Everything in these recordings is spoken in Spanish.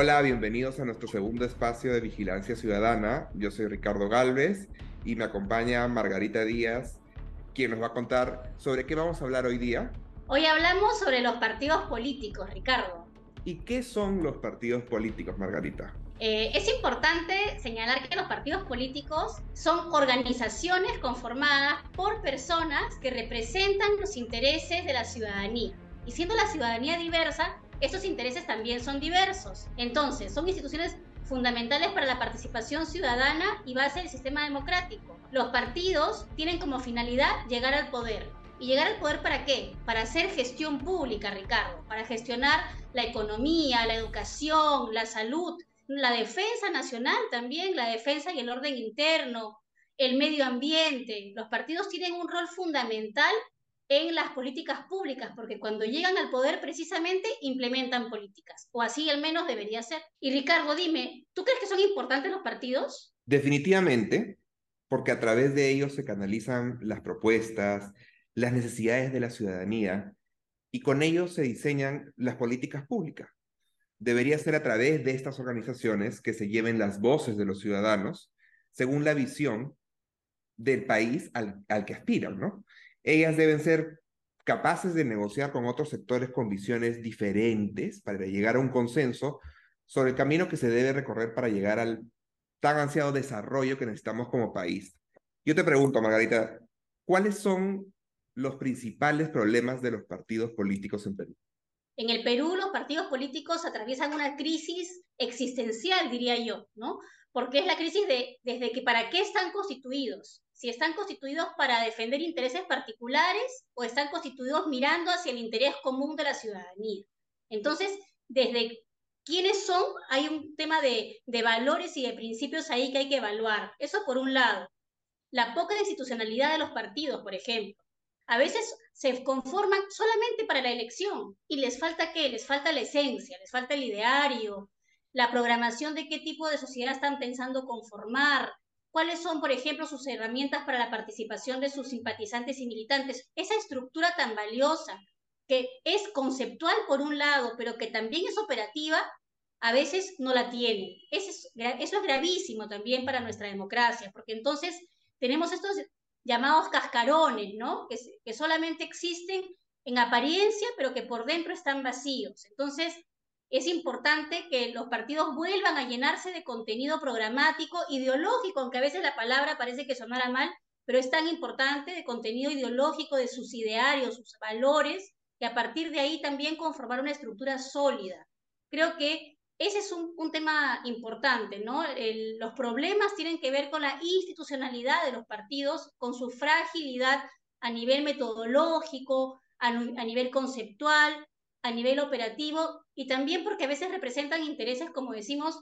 Hola, bienvenidos a nuestro segundo espacio de Vigilancia Ciudadana. Yo soy Ricardo Galvez y me acompaña Margarita Díaz, quien nos va a contar sobre qué vamos a hablar hoy día. Hoy hablamos sobre los partidos políticos, Ricardo. ¿Y qué son los partidos políticos, Margarita? Eh, es importante señalar que los partidos políticos son organizaciones conformadas por personas que representan los intereses de la ciudadanía. Y siendo la ciudadanía diversa, estos intereses también son diversos. Entonces, son instituciones fundamentales para la participación ciudadana y base del sistema democrático. Los partidos tienen como finalidad llegar al poder. ¿Y llegar al poder para qué? Para hacer gestión pública, Ricardo, para gestionar la economía, la educación, la salud, la defensa nacional también, la defensa y el orden interno, el medio ambiente. Los partidos tienen un rol fundamental en las políticas públicas, porque cuando llegan al poder precisamente implementan políticas, o así al menos debería ser. Y Ricardo, dime, ¿tú crees que son importantes los partidos? Definitivamente, porque a través de ellos se canalizan las propuestas, las necesidades de la ciudadanía, y con ellos se diseñan las políticas públicas. Debería ser a través de estas organizaciones que se lleven las voces de los ciudadanos según la visión del país al, al que aspiran, ¿no? Ellas deben ser capaces de negociar con otros sectores con visiones diferentes para llegar a un consenso sobre el camino que se debe recorrer para llegar al tan ansiado desarrollo que necesitamos como país. Yo te pregunto, Margarita, ¿cuáles son los principales problemas de los partidos políticos en Perú? En el Perú los partidos políticos atraviesan una crisis existencial, diría yo, ¿no? Porque es la crisis de desde que para qué están constituidos, si están constituidos para defender intereses particulares o están constituidos mirando hacia el interés común de la ciudadanía. Entonces, desde quiénes son, hay un tema de, valores y de principios ahí que hay que evaluar. Eso por un lado. La poca institucionalidad de los partidos, por ejemplo. A veces se conforman solamente para la elección y les falta qué? Les falta la esencia, les falta el ideario, la programación de qué tipo de sociedad están pensando conformar, cuáles son, por ejemplo, sus herramientas para la participación de sus simpatizantes y militantes. Esa estructura tan valiosa, que es conceptual por un lado, pero que también es operativa, a veces no la tiene. Eso es, gravísimo también para nuestra democracia, porque entonces tenemos estos llamados cascarones, ¿no? Que solamente existen en apariencia, pero que por dentro están vacíos. Entonces, es importante que los partidos vuelvan a llenarse de contenido programático, ideológico, aunque a veces la palabra parece que sonara mal, pero es tan importante de contenido ideológico, de sus idearios, sus valores, que a partir de ahí también conformar una estructura sólida. Creo que ese es un, tema importante, ¿no? los problemas tienen que ver con la institucionalidad de los partidos, con su fragilidad a nivel metodológico, a nivel conceptual, a nivel operativo y también porque a veces representan intereses, como decimos,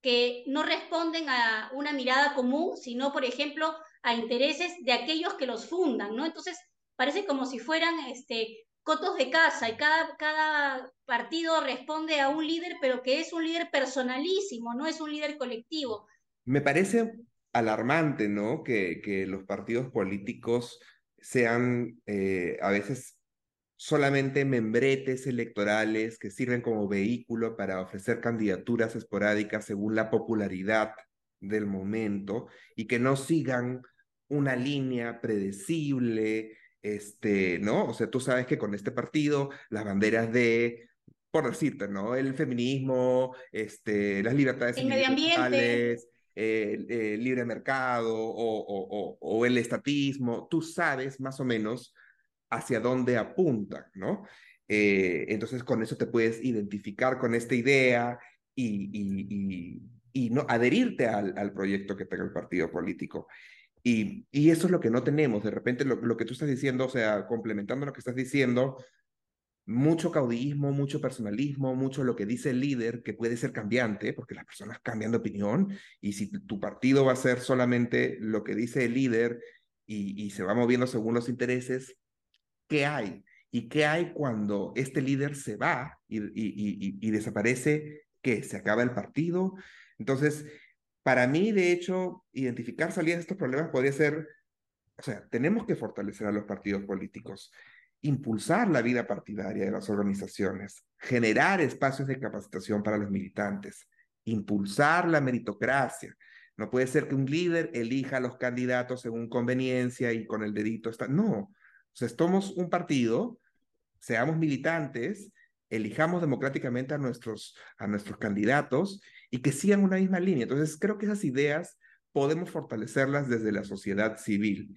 que no responden a una mirada común, sino, por ejemplo, a intereses de aquellos que los fundan, ¿no? Entonces, parece como si fueran este, cotos de casa y cada, cada partido responde a un líder, pero que es un líder personalísimo, no es un líder colectivo. Me parece alarmante, ¿no? Que, que los partidos políticos sean eh, a veces solamente membretes electorales que sirven como vehículo para ofrecer candidaturas esporádicas según la popularidad del momento y que no sigan una línea predecible, este, ¿no? O sea, tú sabes que con este partido las banderas de, por decirte, ¿no? El feminismo, este, las libertades el medio ambiente. el, libre mercado o, o, o el estatismo, tú sabes más o menos hacia dónde apuntan, ¿no? Eh, entonces con eso te puedes identificar con esta idea y, no adherirte al, proyecto que tenga el partido político. Y, eso es lo que no tenemos. De repente lo, que tú estás diciendo, o sea, complementando lo que estás diciendo, mucho caudillismo, mucho personalismo, mucho lo que dice el líder, que puede ser cambiante, porque las personas cambian de opinión, y si tu partido va a ser solamente lo que dice el líder y se va moviendo según los intereses, qué hay y qué hay cuando este líder se va y, desaparece, que se acaba el partido. Entonces, para mí, de hecho, identificar salidas de estos problemas podría ser, o sea, tenemos que fortalecer a los partidos políticos. impulsar la vida partidaria de las organizaciones, generar espacios de capacitación para los militantes, impulsar la meritocracia. No puede ser que un líder elija a los candidatos según conveniencia y con el dedito está. No, sea, somos un partido, seamos militantes, elijamos democráticamente a nuestros, a nuestros candidatos y que sigan una misma línea. Entonces, creo que esas ideas podemos fortalecerlas desde la sociedad civil.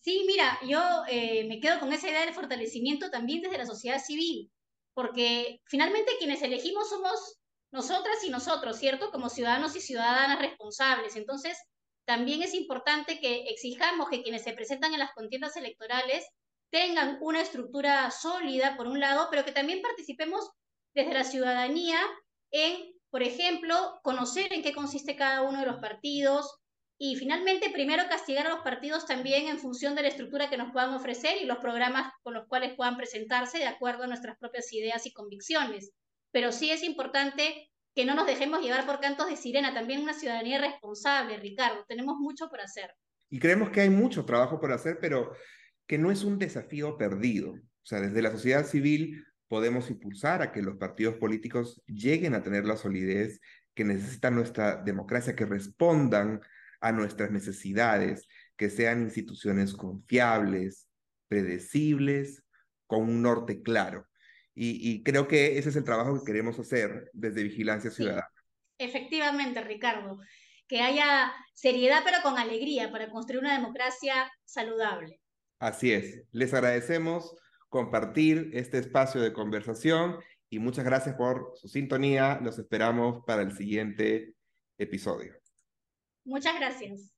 Sí, mira, yo eh, me quedo con esa idea de fortalecimiento también desde la sociedad civil, porque finalmente quienes elegimos somos nosotras y nosotros, ¿cierto? Como ciudadanos y ciudadanas responsables. Entonces, también es importante que exijamos que quienes se presentan en las contiendas electorales tengan una estructura sólida, por un lado, pero que también participemos desde la ciudadanía en, por ejemplo, conocer en qué consiste cada uno de los partidos, y finalmente, primero castigar a los partidos también en función de la estructura que nos puedan ofrecer y los programas con los cuales puedan presentarse de acuerdo a nuestras propias ideas y convicciones. Pero sí es importante que no nos dejemos llevar por cantos de sirena, también una ciudadanía responsable, Ricardo. Tenemos mucho por hacer. Y creemos que hay mucho trabajo por hacer, pero que no es un desafío perdido. O sea, desde la sociedad civil podemos impulsar a que los partidos políticos lleguen a tener la solidez que necesita nuestra democracia, que respondan a nuestras necesidades, que sean instituciones confiables, predecibles, con un norte claro. Y, creo que ese es el trabajo que queremos hacer desde Vigilancia Ciudadana. efectivamente, Ricardo, que haya seriedad pero con alegría para construir una democracia saludable. Así es. Les agradecemos compartir este espacio de conversación y muchas gracias por su sintonía. Los esperamos para el siguiente episodio. Muchas gracias.